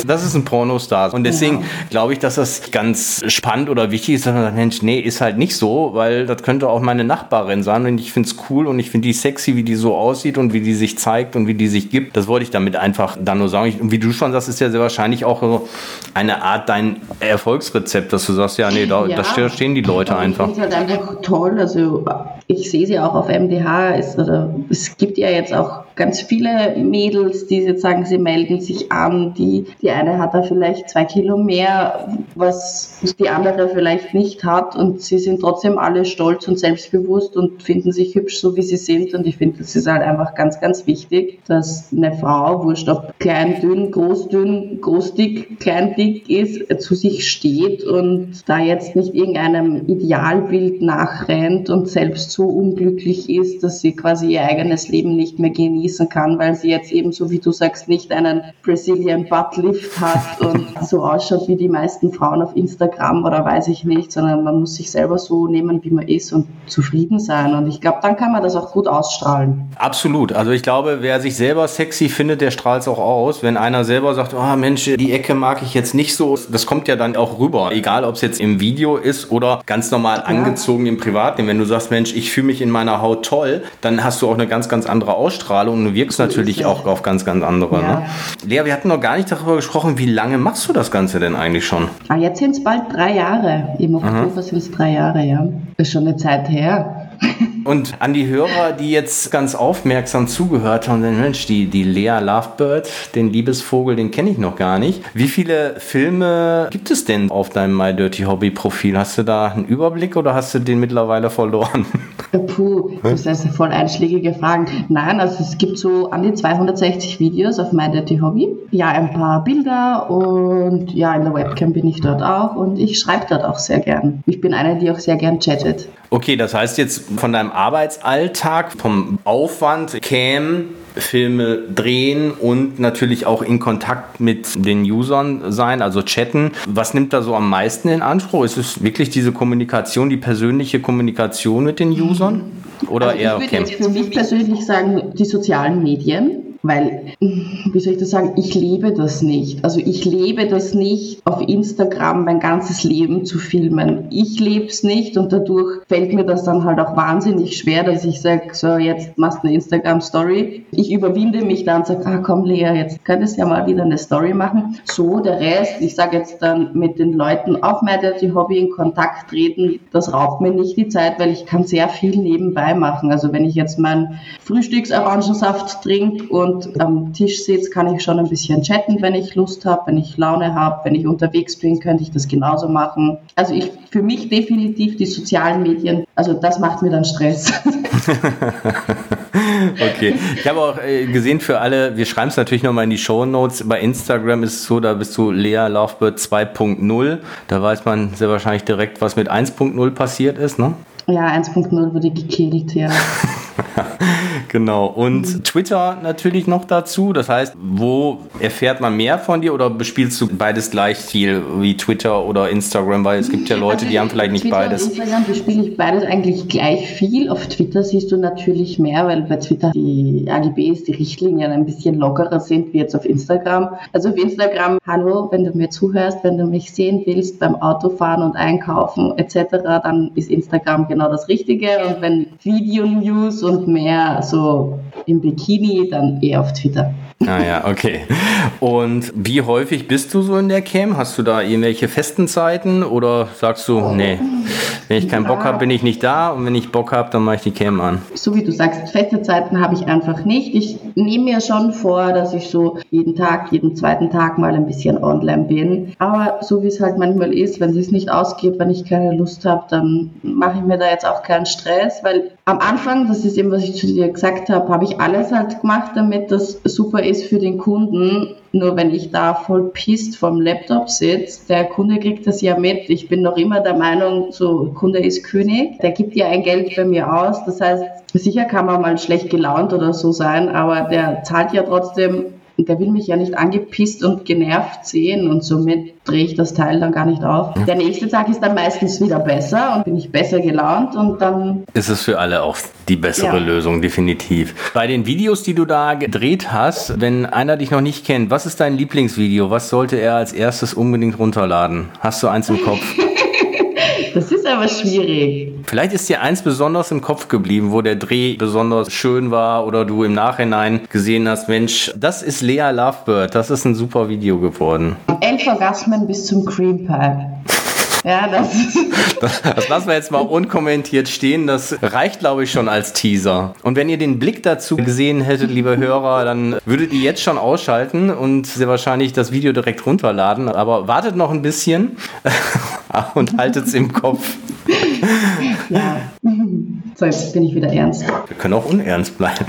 Das ist ein Pornostar. Und deswegen ja. glaube ich, dass das ganz spannend oder wichtig ist, dass man sagt, Mensch, nee, ist halt nicht so, weil das könnte auch meine Nachbarin sein. Und ich finde es cool und ich finde die sexy, wie die so aussieht und wie die sich zeigt und wie die sich gibt. Das wollte ich damit einfach dann nur sagen. Und wie du schon sagst, ist ja sehr wahrscheinlich auch so eine Art dein Erfolgsrezept, dass du sagst, ja, nee, da, ja, da stehen die Leute einfach. Ich finde halt einfach toll. Also ich sehe sie auch auf MDH. Es, oder, es gibt ja jetzt auch ganz viele Mädels, die jetzt sagen, sie melden sich an. Die, die eine hat da vielleicht zwei Kilo mehr, was die andere vielleicht nicht hat. Und sie sind trotzdem alle stolz und selbstbewusst und finden sich hübsch, so wie sie sind. Und ich finde, das ist halt einfach ganz, ganz wichtig, dass eine Frau, wurscht ob klein, dünn, groß, dünn, groß, dick, klein, dick ist, zu sich steht und da jetzt nicht irgendeinem Idealbild nachrennt und selbst so unglücklich ist, dass sie quasi ihr eigenes Leben nicht mehr genießt genießen kann, weil sie jetzt eben, so wie du sagst, nicht einen Brazilian Butt Lift hat und so ausschaut wie die meisten Frauen auf Instagram oder weiß ich nicht, sondern man muss sich selber so nehmen, wie man ist und zufrieden sein. Und ich glaube, dann kann man das auch gut ausstrahlen. Absolut. Also ich glaube, wer sich selber sexy findet, der strahlt es auch aus. Wenn einer selber sagt, oh Mensch, die Ecke mag ich jetzt nicht so, das kommt ja dann auch rüber. Egal, ob es jetzt im Video ist oder ganz normal ja. angezogen im Privatleben. Wenn du sagst, Mensch, ich fühle mich in meiner Haut toll, dann hast du auch eine ganz, ganz andere Ausstrahlung und du wirkst natürlich auch auf ganz, ganz andere. Ja. Ne? Lea, wir hatten noch gar nicht darüber gesprochen, wie lange machst du das Ganze denn eigentlich schon? Ah, jetzt sind es bald drei Jahre. Im Oktober sind es drei Jahre, ja. Ist schon eine Zeit her. Und an die Hörer, die jetzt ganz aufmerksam zugehört haben, den Mensch, die, die Lea Lovebird, den Liebesvogel, den kenne ich noch gar nicht. Wie viele Filme gibt es denn auf deinem My Dirty Hobby Profil? Hast du da einen Überblick oder hast du den mittlerweile verloren? Puh, das ist voll einschlägige Fragen. Nein, also es gibt so an die 260 Videos auf My Dirty Hobby. Ja, ein paar Bilder und ja, in der Webcam bin ich dort auch und ich schreibe dort auch sehr gern. Ich bin eine, die auch sehr gern chattet. Okay, das heißt jetzt von deinem Arbeitsalltag, vom Aufwand, Cam, Filme drehen und natürlich auch in Kontakt mit den Usern sein, also chatten. Was nimmt da so am meisten in Anspruch? Ist es wirklich diese Kommunikation, die persönliche Kommunikation mit den Usern? Oder also eher ich würde jetzt für mich persönlich sagen, die sozialen Medien weil, wie soll ich das sagen, ich lebe das nicht. Also ich lebe das nicht, auf Instagram mein ganzes Leben zu filmen. Ich lebe es nicht und dadurch fällt mir das dann halt auch wahnsinnig schwer, dass ich sage, so jetzt machst du eine Instagram-Story. Ich überwinde mich dann und sage, ah komm Lea, jetzt könntest du ja mal wieder eine Story machen. So, der Rest, ich sage jetzt dann mit den Leuten auf My Dirty Hobby in Kontakt treten, das raubt mir nicht die Zeit, weil ich kann sehr viel nebenbei machen. Also wenn ich jetzt meinen Frühstücksorangensaft trinke und und am Tisch sitze, kann ich schon ein bisschen chatten, wenn ich Lust habe, wenn ich Laune habe, wenn ich unterwegs bin, könnte ich das genauso machen. Also ich für mich definitiv die sozialen Medien, also das macht mir dann Stress. okay. Ich habe auch äh, gesehen für alle, wir schreiben es natürlich nochmal in die Show Notes. Bei Instagram ist es so, da bist du Lea Lovebird 2.0. Da weiß man sehr wahrscheinlich direkt, was mit 1.0 passiert ist, ne? Ja, 1.0 wurde gekillt, ja. genau. Und mhm. Twitter natürlich noch dazu. Das heißt, wo erfährt man mehr von dir oder bespielst du beides gleich viel wie Twitter oder Instagram? Weil es gibt ja Leute, die haben vielleicht nicht Twitter beides. Instagram bespiele ich beides eigentlich gleich viel. Auf Twitter siehst du natürlich mehr, weil bei Twitter die AGBs, die Richtlinien ein bisschen lockerer sind wie jetzt auf Instagram. Also auf Instagram, hallo, wenn du mir zuhörst, wenn du mich sehen willst beim Autofahren und Einkaufen etc., dann ist Instagram genau das Richtige. Und wenn Video-News und mehr so so im Bikini, dann eher auf Twitter. Ah ja, okay. Und wie häufig bist du so in der Cam? Hast du da irgendwelche festen Zeiten oder sagst du, nee, wenn ich keinen Bock habe, bin ich nicht da und wenn ich Bock habe, dann mache ich die Cam an? So wie du sagst, feste Zeiten habe ich einfach nicht. Ich nehme mir schon vor, dass ich so jeden Tag, jeden zweiten Tag mal ein bisschen online bin. Aber so wie es halt manchmal ist, wenn es nicht ausgeht, wenn ich keine Lust habe, dann mache ich mir da jetzt auch keinen Stress, weil am Anfang, das ist eben, was ich zu dir gesagt habe, habe ich alles halt gemacht, damit das super ist für den Kunden. Nur wenn ich da voll pisst vom Laptop sitze, der Kunde kriegt das ja mit. Ich bin noch immer der Meinung, so Kunde ist König. Der gibt ja ein Geld bei mir aus. Das heißt, sicher kann man mal schlecht gelaunt oder so sein, aber der zahlt ja trotzdem der will mich ja nicht angepisst und genervt sehen und somit drehe ich das Teil dann gar nicht auf. Der nächste Tag ist dann meistens wieder besser und bin ich besser gelaunt und dann ist es für alle auch die bessere ja. Lösung, definitiv. Bei den Videos, die du da gedreht hast, wenn einer dich noch nicht kennt, was ist dein Lieblingsvideo? Was sollte er als erstes unbedingt runterladen? Hast du eins im Kopf? Das ist aber schwierig. Vielleicht ist dir eins besonders im Kopf geblieben, wo der Dreh besonders schön war oder du im Nachhinein gesehen hast, Mensch, das ist Lea Lovebird, das ist ein super Video geworden. Elf Orgasmen bis zum Cream Pie. Ja, das, das, das lassen wir jetzt mal unkommentiert stehen. Das reicht, glaube ich, schon als Teaser. Und wenn ihr den Blick dazu gesehen hättet, liebe Hörer, dann würdet ihr jetzt schon ausschalten und sehr wahrscheinlich das Video direkt runterladen. Aber wartet noch ein bisschen und haltet es im Kopf. Ja. So, jetzt bin ich wieder ernst. Wir können auch unernst bleiben.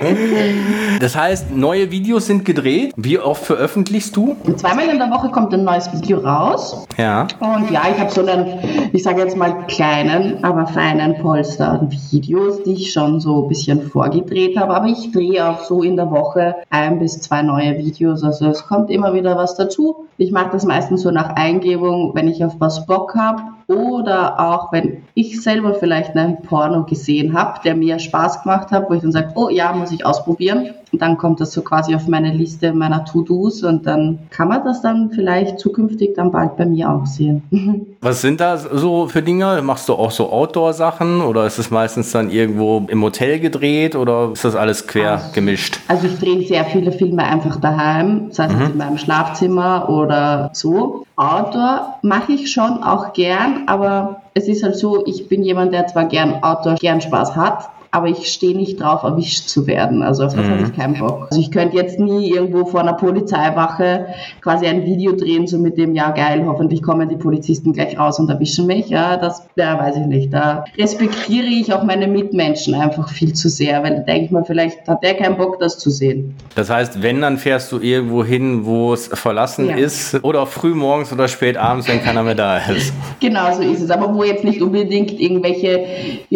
das heißt, neue Videos sind gedreht. Wie oft veröffentlichst du? Zweimal in der Woche kommt ein neues Video raus. Ja. Und ja, ich habe so einen, ich sage jetzt mal kleinen, aber feinen Polster an Videos, die ich schon so ein bisschen vorgedreht habe. Aber ich drehe auch so in der Woche ein bis zwei neue Videos. Also es kommt immer wieder was dazu. Ich mache das meistens so nach Eingebung, wenn ich auf was Bock habe oder auch wenn ich selber vielleicht einen Porno gesehen habe, der mir Spaß gemacht hat, wo ich dann sage, oh ja, muss ich ausprobieren. Und dann kommt das so quasi auf meine Liste meiner To-Dos und dann kann man das dann vielleicht zukünftig dann bald bei mir auch sehen. Was sind da so für Dinge? Machst du auch so Outdoor-Sachen oder ist es meistens dann irgendwo im Hotel gedreht oder ist das alles quer also, gemischt? Also ich drehe sehr viele Filme einfach daheim, sei es mhm. in meinem Schlafzimmer oder so. Outdoor mache ich schon auch gern, aber es ist halt so, ich bin jemand, der zwar gern Outdoor gern Spaß hat, aber ich stehe nicht drauf, erwischt zu werden. Also auf das mhm. habe ich keinen Bock. Also ich könnte jetzt nie irgendwo vor einer Polizeiwache quasi ein Video drehen, so mit dem, ja geil, hoffentlich kommen die Polizisten gleich raus und erwischen mich. Ja, das ja, weiß ich nicht. Da respektiere ich auch meine Mitmenschen einfach viel zu sehr, weil denke ich mal, vielleicht hat der keinen Bock, das zu sehen. Das heißt, wenn, dann fährst du irgendwo hin, wo es verlassen ja. ist oder früh morgens oder spät abends, wenn keiner mehr da ist. Genau so ist es. Aber wo jetzt nicht unbedingt irgendwelche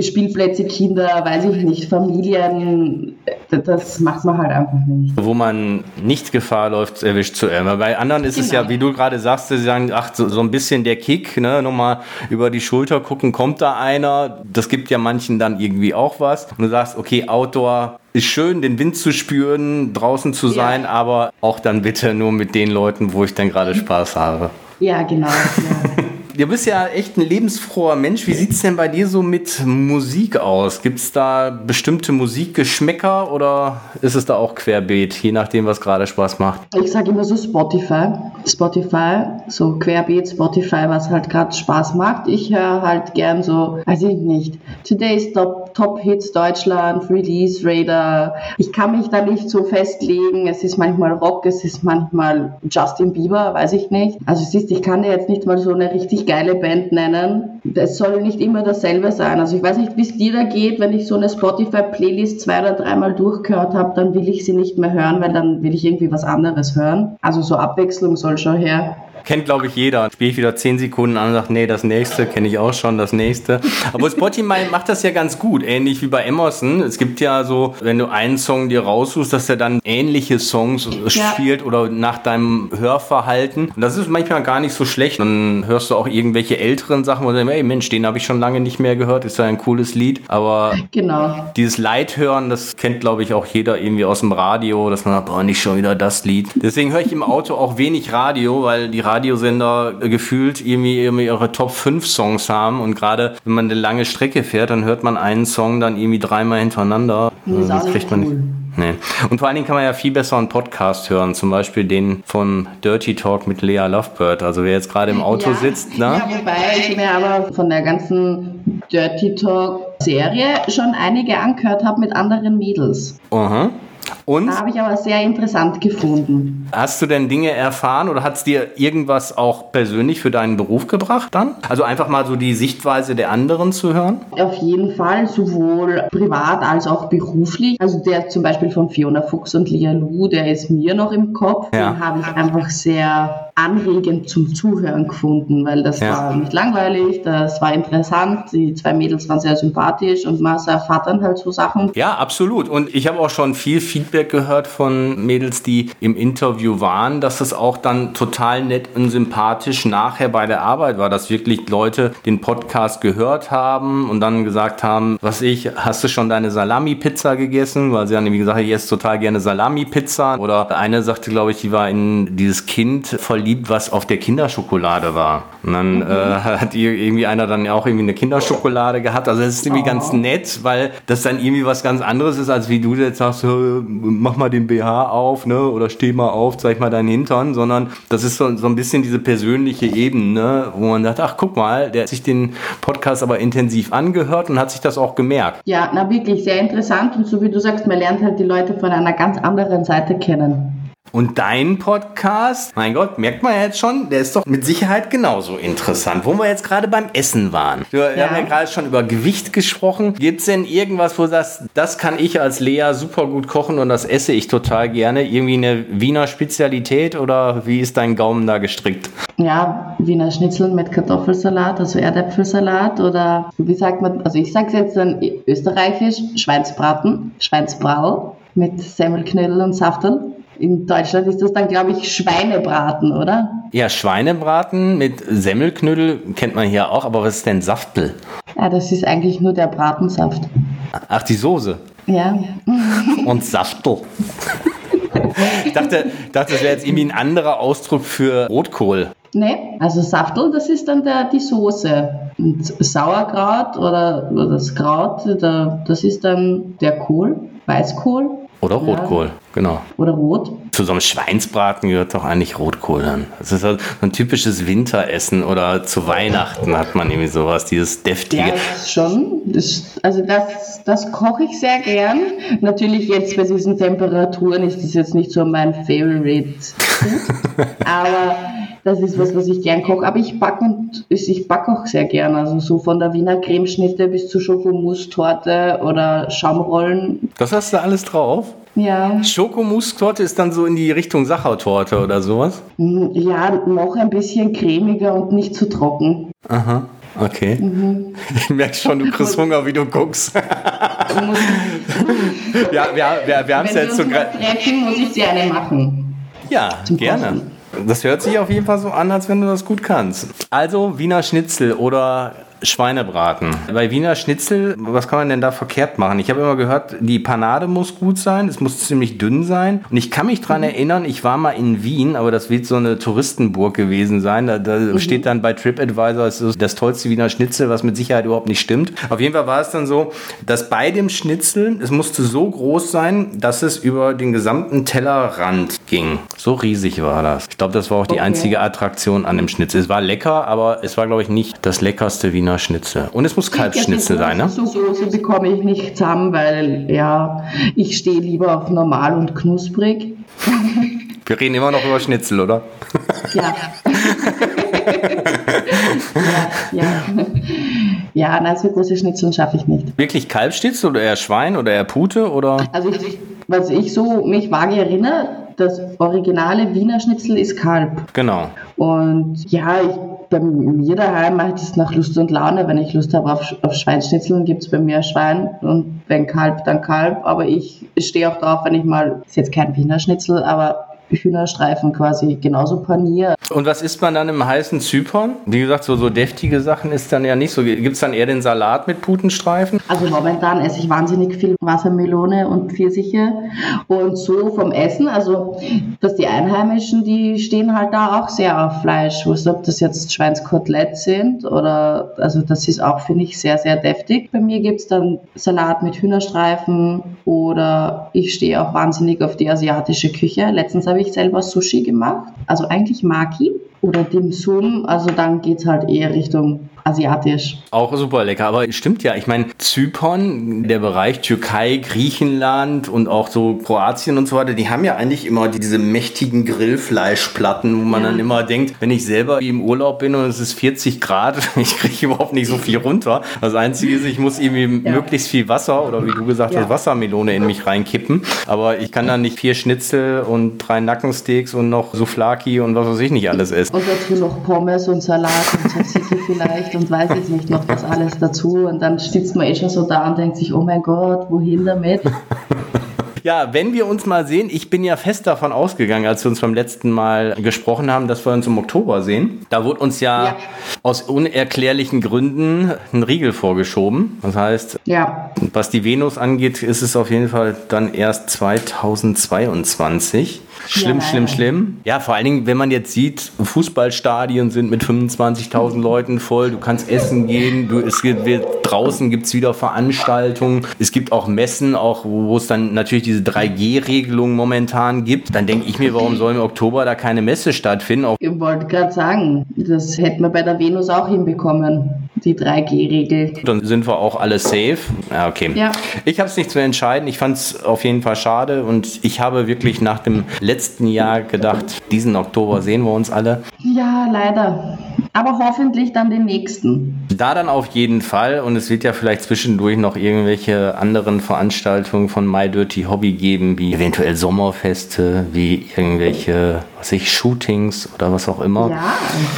Spielplätze, Kinder, weiß weiß ich nicht, Familien, das macht man halt einfach nicht. Wo man nicht Gefahr läuft, erwischt zu werden. Bei anderen ist genau. es ja, genau. wie du gerade sagst, sie sagen, ach, so, so ein bisschen der Kick, ne, nochmal über die Schulter gucken, kommt da einer? Das gibt ja manchen dann irgendwie auch was. Und du sagst, okay, Outdoor ist schön, den Wind zu spüren, draußen zu sein, ja. aber auch dann bitte nur mit den Leuten, wo ich dann gerade Spaß habe. Ja, genau. Ja. Du bist ja echt ein lebensfroher Mensch. Wie sieht es denn bei dir so mit Musik aus? Gibt es da bestimmte Musikgeschmäcker oder ist es da auch querbeet, je nachdem, was gerade Spaß macht? Ich sage immer so Spotify. Spotify, so querbeet Spotify, was halt gerade Spaß macht. Ich höre halt gern so, weiß ich nicht, Today's Top, Top Hits Deutschland, Release Radar. Ich kann mich da nicht so festlegen. Es ist manchmal Rock, es ist manchmal Justin Bieber, weiß ich nicht. Also siehst, ich kann dir jetzt nicht mal so eine richtig geile Band nennen. Es soll nicht immer dasselbe sein. Also ich weiß nicht, wie es dir da geht, wenn ich so eine Spotify-Playlist zwei oder dreimal durchgehört habe, dann will ich sie nicht mehr hören, weil dann will ich irgendwie was anderes hören. Also so Abwechslung soll schon her. Kennt, glaube ich, jeder. Spiele ich wieder 10 Sekunden an und sage, nee, das nächste kenne ich auch schon, das nächste. Aber Spotify macht das ja ganz gut, ähnlich wie bei Emerson. Es gibt ja so, wenn du einen Song dir raussuchst, dass der dann ähnliche Songs ja. spielt oder nach deinem Hörverhalten. Und das ist manchmal gar nicht so schlecht. Dann hörst du auch irgendwelche älteren Sachen, du denkst, ey Mensch, den habe ich schon lange nicht mehr gehört, ist ja ein cooles Lied. Aber genau. dieses Leithören, das kennt, glaube ich, auch jeder irgendwie aus dem Radio, dass man sagt, boah, nicht schon wieder das Lied. Deswegen höre ich im Auto auch wenig Radio, weil die Radio Radiosender gefühlt irgendwie, irgendwie ihre Top 5 Songs haben und gerade wenn man eine lange Strecke fährt, dann hört man einen Song dann irgendwie dreimal hintereinander. Das, das kriegt man cool. Nee. Und vor allen Dingen kann man ja viel besser einen Podcast hören, zum Beispiel den von Dirty Talk mit Lea Lovebird. Also wer jetzt gerade im Auto ja, sitzt, ne? Ja, wobei ich mir aber von der ganzen Dirty Talk Serie schon einige angehört habe mit anderen Mädels. Aha. Und? Habe ich aber sehr interessant gefunden. Hast du denn Dinge erfahren oder hat es dir irgendwas auch persönlich für deinen Beruf gebracht dann? Also einfach mal so die Sichtweise der anderen zu hören? Auf jeden Fall, sowohl privat als auch beruflich. Also der zum Beispiel von Fiona Fuchs und Lia Lu, der ist mir noch im Kopf. Ja. Den habe ich einfach sehr anregend zum Zuhören gefunden, weil das ja. war nicht langweilig, das war interessant, die zwei Mädels waren sehr sympathisch und man erfahrt dann halt so Sachen. Ja, absolut. Und ich habe auch schon viel Feedback gehört von Mädels, die im Interview waren, dass es auch dann total nett und sympathisch nachher bei der Arbeit war, dass wirklich Leute den Podcast gehört haben und dann gesagt haben, was ich, hast du schon deine Salami-Pizza gegessen? Weil sie dann irgendwie gesagt ich esse total gerne Salami-Pizza. Oder eine sagte, glaube ich, die war in dieses Kind verliebt, was auf der Kinderschokolade war. Und dann mhm. äh, hat irgendwie einer dann auch irgendwie eine Kinderschokolade gehabt. Also es ist irgendwie oh. ganz nett, weil das dann irgendwie was ganz anderes ist, als wie du jetzt sagst, mach mal den BH auf, ne? Oder steh mal auf, zeig mal deinen Hintern, sondern das ist so, so ein bisschen diese persönliche Ebene, ne? wo man sagt, ach guck mal, der hat sich den Podcast aber intensiv angehört und hat sich das auch gemerkt. Ja, na wirklich sehr interessant und so wie du sagst, man lernt halt die Leute von einer ganz anderen Seite kennen. Und dein Podcast, mein Gott, merkt man ja jetzt schon, der ist doch mit Sicherheit genauso interessant, wo wir jetzt gerade beim Essen waren. Wir ja. haben ja gerade schon über Gewicht gesprochen. Gibt es denn irgendwas, wo du sagst, das kann ich als Lea super gut kochen und das esse ich total gerne? Irgendwie eine Wiener Spezialität oder wie ist dein Gaumen da gestrickt? Ja, Wiener Schnitzel mit Kartoffelsalat, also Erdäpfelsalat oder wie sagt man, also ich sage es jetzt dann österreichisch, Schweinsbraten, Schweinsbrau mit Semmelknödel und Saftel in Deutschland ist das dann, glaube ich, Schweinebraten, oder? Ja, Schweinebraten mit Semmelknödel kennt man hier auch, aber was ist denn Saftel? Ja, das ist eigentlich nur der Bratensaft. Ach, die Soße? Ja. Und Saftel. ich dachte, dachte, das wäre jetzt irgendwie ein anderer Ausdruck für Rotkohl. Nee, also Saftel, das ist dann der, die Soße. Und Sauerkraut oder, oder das Kraut, der, das ist dann der Kohl, Weißkohl. Oder Rotkohl, ja. Genau. Oder Rot. Zu so einem Schweinsbraten gehört doch eigentlich Rotkohl dann. Das ist halt so ein typisches Winteressen oder zu Weihnachten hat man irgendwie sowas, dieses deftige. Ja, schon. Das, also das, das koche ich sehr gern. Natürlich jetzt bei diesen Temperaturen ist das jetzt nicht so mein Favorite. Aber das ist was, was ich gern koche. Aber ich backe und ich backe auch sehr gern. Also so von der Wiener Cremeschnitte bis zur Schokomousse-Torte oder Schaumrollen. Das hast du alles drauf? Ja. Schokomousse-Torte ist dann so in die Richtung Sachertorte oder sowas? Mhm, ja, noch ein bisschen cremiger und nicht zu trocken. Aha. Okay. Mhm. Ich merke schon, du kriegst Hunger, wie du guckst. ja, wir, wir, wir haben es jetzt so gerade. muss ich dir eine machen. Ja, gerne. Kosten. Das hört sich auf jeden Fall so an, als wenn du das gut kannst. Also Wiener Schnitzel oder Schweinebraten. Bei Wiener Schnitzel, was kann man denn da verkehrt machen? Ich habe immer gehört, die Panade muss gut sein, es muss ziemlich dünn sein. Und ich kann mich daran mhm. erinnern, ich war mal in Wien, aber das wird so eine Touristenburg gewesen sein. Da, da mhm. steht dann bei TripAdvisor, es ist das tollste Wiener Schnitzel, was mit Sicherheit überhaupt nicht stimmt. Auf jeden Fall war es dann so, dass bei dem Schnitzel, es musste so groß sein, dass es über den gesamten Tellerrand ging. So riesig war das. Ich glaube, das war auch die okay. einzige Attraktion an dem Schnitzel. Es war lecker, aber es war, glaube ich, nicht das leckerste Wiener Schnitzel. Und es muss Kalbsschnitzel sein, ne? So Soße bekomme ich nicht zusammen, weil ja, ich stehe lieber auf normal und knusprig. Wir reden immer noch über Schnitzel, oder? Ja. ja, ja. Ja, nein, so große Schnitzel schaffe ich nicht. Wirklich Kalbschnitzel oder eher Schwein oder eher Pute oder? Also ich, was ich so mich vage erinnere, das originale Wiener Schnitzel ist Kalb. Genau. Und ja, ich bei mir daheim mache ich das nach Lust und Laune. Wenn ich Lust habe auf, auf Schweinsschnitzeln, gibt es bei mir Schwein und wenn Kalb, dann Kalb. Aber ich stehe auch drauf, wenn ich mal, ist jetzt kein Wiener Schnitzel, aber Hühnerstreifen quasi genauso paniert. Und was isst man dann im heißen Zypern? Wie gesagt, so, so deftige Sachen ist dann ja nicht so. Gibt es dann eher den Salat mit Putenstreifen? Also momentan esse ich wahnsinnig viel Wassermelone und Pfirsiche. Und so vom Essen, also dass die Einheimischen, die stehen halt da auch sehr auf Fleisch. Wurscht, ob das jetzt Schweinskotelett sind oder, also das ist auch, finde ich, sehr, sehr deftig. Bei mir gibt es dann Salat mit Hühnerstreifen oder ich stehe auch wahnsinnig auf die asiatische Küche. Letztens habe ich selber Sushi gemacht, also eigentlich Maki oder Dim Sum, also dann geht es halt eher Richtung asiatisch. Auch super lecker, aber stimmt ja. Ich meine, Zypern, der Bereich Türkei, Griechenland und auch so Kroatien und so weiter, die haben ja eigentlich immer diese mächtigen Grillfleischplatten, wo man ja. dann immer denkt, wenn ich selber im Urlaub bin und es ist 40 Grad, ich kriege überhaupt nicht so viel runter. Das Einzige ist, ich muss irgendwie ja. möglichst viel Wasser oder wie du gesagt hast, Wassermelone in mich reinkippen. Aber ich kann dann nicht vier Schnitzel und drei Nackensteaks und noch Souflaki und was weiß ich nicht alles essen. Und dazu noch Pommes und Salat und Tzatziki vielleicht und weiß jetzt nicht noch das alles dazu. Und dann sitzt man eh schon so da und denkt sich, oh mein Gott, wohin damit? Ja, wenn wir uns mal sehen, ich bin ja fest davon ausgegangen, als wir uns beim letzten Mal gesprochen haben, dass wir uns im Oktober sehen. Da wurde uns ja, ja. aus unerklärlichen Gründen ein Riegel vorgeschoben. Das heißt, ja. was die Venus angeht, ist es auf jeden Fall dann erst 2022. Schlimm, ja, schlimm, schlimm. Ja, vor allen Dingen, wenn man jetzt sieht, Fußballstadien sind mit 25.000 Leuten voll, du kannst essen gehen, du, es gibt, draußen gibt es wieder Veranstaltungen, es gibt auch Messen, auch wo es dann natürlich diese 3G-Regelung momentan gibt. Dann denke ich mir, warum soll im Oktober da keine Messe stattfinden? Auch ich wollte gerade sagen, das hätten wir bei der Venus auch hinbekommen, die 3G-Regel. Dann sind wir auch alle safe. Ja, okay. Ja. Ich habe es nicht zu entscheiden. Ich fand es auf jeden Fall schade und ich habe wirklich nach dem letzten letzten Jahr gedacht, diesen Oktober sehen wir uns alle. Ja, leider. Aber hoffentlich dann den nächsten. Da dann auf jeden Fall. Und es wird ja vielleicht zwischendurch noch irgendwelche anderen Veranstaltungen von My Dirty Hobby geben, wie eventuell Sommerfeste, wie irgendwelche, was ich, Shootings oder was auch immer. Ja,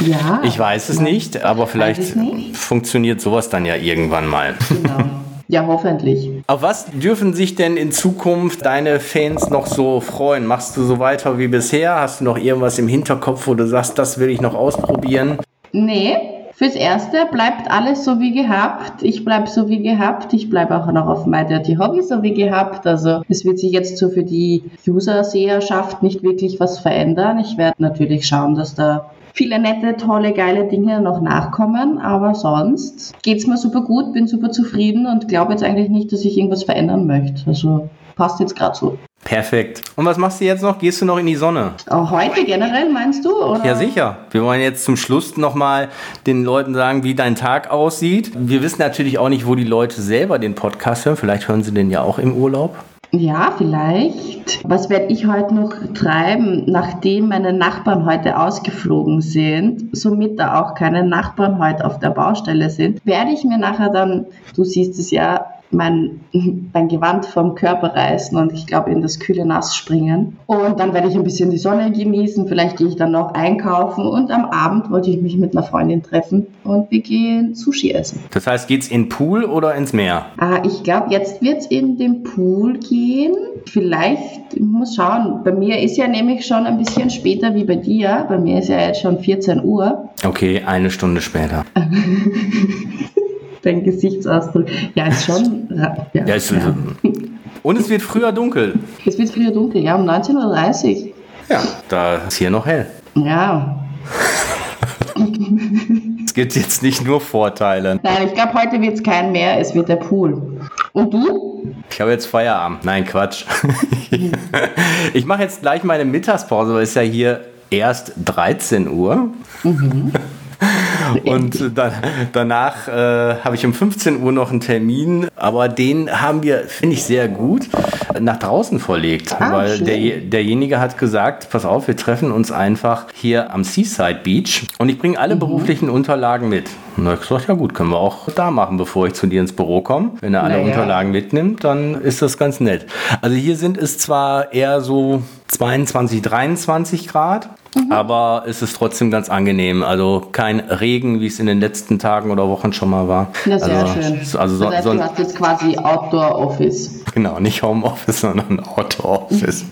ja. Ich weiß es ja. nicht, aber vielleicht nicht. funktioniert sowas dann ja irgendwann mal. Genau. Ja, hoffentlich. Auf was dürfen sich denn in Zukunft deine Fans noch so freuen? Machst du so weiter wie bisher? Hast du noch irgendwas im Hinterkopf, wo du sagst, das will ich noch ausprobieren? Nee, Fürs Erste bleibt alles so wie gehabt. Ich bleibe so wie gehabt. Ich bleibe auch noch auf My Dirty Hobby so wie gehabt. Also es wird sich jetzt so für die User-Seherschaft nicht wirklich was verändern. Ich werde natürlich schauen, dass da viele nette, tolle, geile Dinge noch nachkommen, aber sonst geht's mir super gut, bin super zufrieden und glaube jetzt eigentlich nicht, dass ich irgendwas verändern möchte. Also passt jetzt gerade so. Perfekt. Und was machst du jetzt noch? Gehst du noch in die Sonne? Auch heute generell, meinst du? Oder? Ja, sicher. Wir wollen jetzt zum Schluss nochmal den Leuten sagen, wie dein Tag aussieht. Wir wissen natürlich auch nicht, wo die Leute selber den Podcast hören. Vielleicht hören sie den ja auch im Urlaub. Ja, vielleicht. Was werde ich heute noch treiben, nachdem meine Nachbarn heute ausgeflogen sind, somit da auch keine Nachbarn heute auf der Baustelle sind, werde ich mir nachher dann, du siehst es ja, mein, mein Gewand vom Körper reißen und ich glaube in das kühle Nass springen. Und dann werde ich ein bisschen die Sonne genießen, vielleicht gehe ich dann noch einkaufen und am Abend wollte ich mich mit einer Freundin treffen und wir gehen Sushi essen. Das heißt, geht es in den Pool oder ins Meer? Ah, ich glaube, jetzt wird es in den Pool gehen. Vielleicht, ich muss schauen, bei mir ist ja nämlich schon ein bisschen später wie bei dir. Bei mir ist ja jetzt schon 14 Uhr. Okay, eine Stunde später. dein Gesichtsausdruck. Ja, ist schon. Ja, ja, ist, ja. Und es wird früher dunkel. Es wird früher dunkel, ja, um 19.30 Uhr. Ja, da ist hier noch hell. Ja. es gibt jetzt nicht nur Vorteile. Nein, ich glaube, heute wird es kein mehr, es wird der Pool. Und du? Ich habe jetzt Feierabend. Nein, Quatsch. ich mache jetzt gleich meine Mittagspause, weil es ja hier erst 13 Uhr. Mhm. Und dann, danach äh, habe ich um 15 Uhr noch einen Termin, aber den haben wir, finde ich, sehr gut nach draußen verlegt. Ah, weil der, derjenige hat gesagt, pass auf, wir treffen uns einfach hier am Seaside Beach und ich bringe alle mhm. beruflichen Unterlagen mit. Und da habe ich gesagt, ja gut, können wir auch da machen, bevor ich zu dir ins Büro komme. Wenn er alle naja. Unterlagen mitnimmt, dann ist das ganz nett. Also hier sind es zwar eher so 22, 23 Grad, Mhm. Aber es ist trotzdem ganz angenehm. Also kein Regen, wie es in den letzten Tagen oder Wochen schon mal war. Ja, sehr also, schön. Also, so, also du hast jetzt quasi Outdoor Office. Genau, nicht Homeoffice, sondern Auto-Office.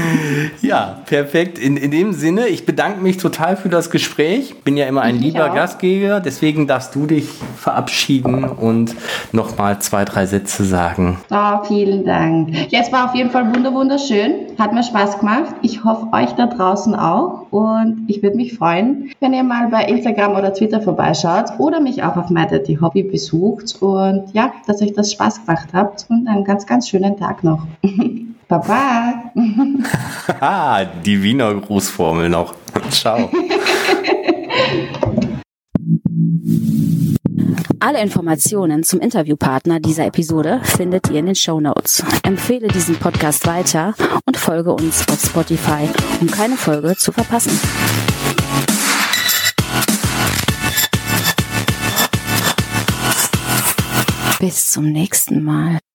ja, perfekt. In, in dem Sinne, ich bedanke mich total für das Gespräch. Bin ja immer ein ich lieber auch. Gastgeber, deswegen darfst du dich verabschieden und nochmal zwei, drei Sätze sagen. Oh, vielen Dank. Ja, es war auf jeden Fall wunderschön. Hat mir Spaß gemacht. Ich hoffe, euch da draußen auch. Und ich würde mich freuen, wenn ihr mal bei Instagram oder Twitter vorbeischaut oder mich auch auf MyDaddy Hobby besucht. Und ja, dass euch das Spaß gemacht habt und einen ganz, ganz schönen Tag noch. Baba! ah, die Wiener Grußformel noch. Ciao. Alle Informationen zum Interviewpartner dieser Episode findet ihr in den Show Notes. Empfehle diesen Podcast weiter und folge uns auf Spotify, um keine Folge zu verpassen. Bis zum nächsten Mal.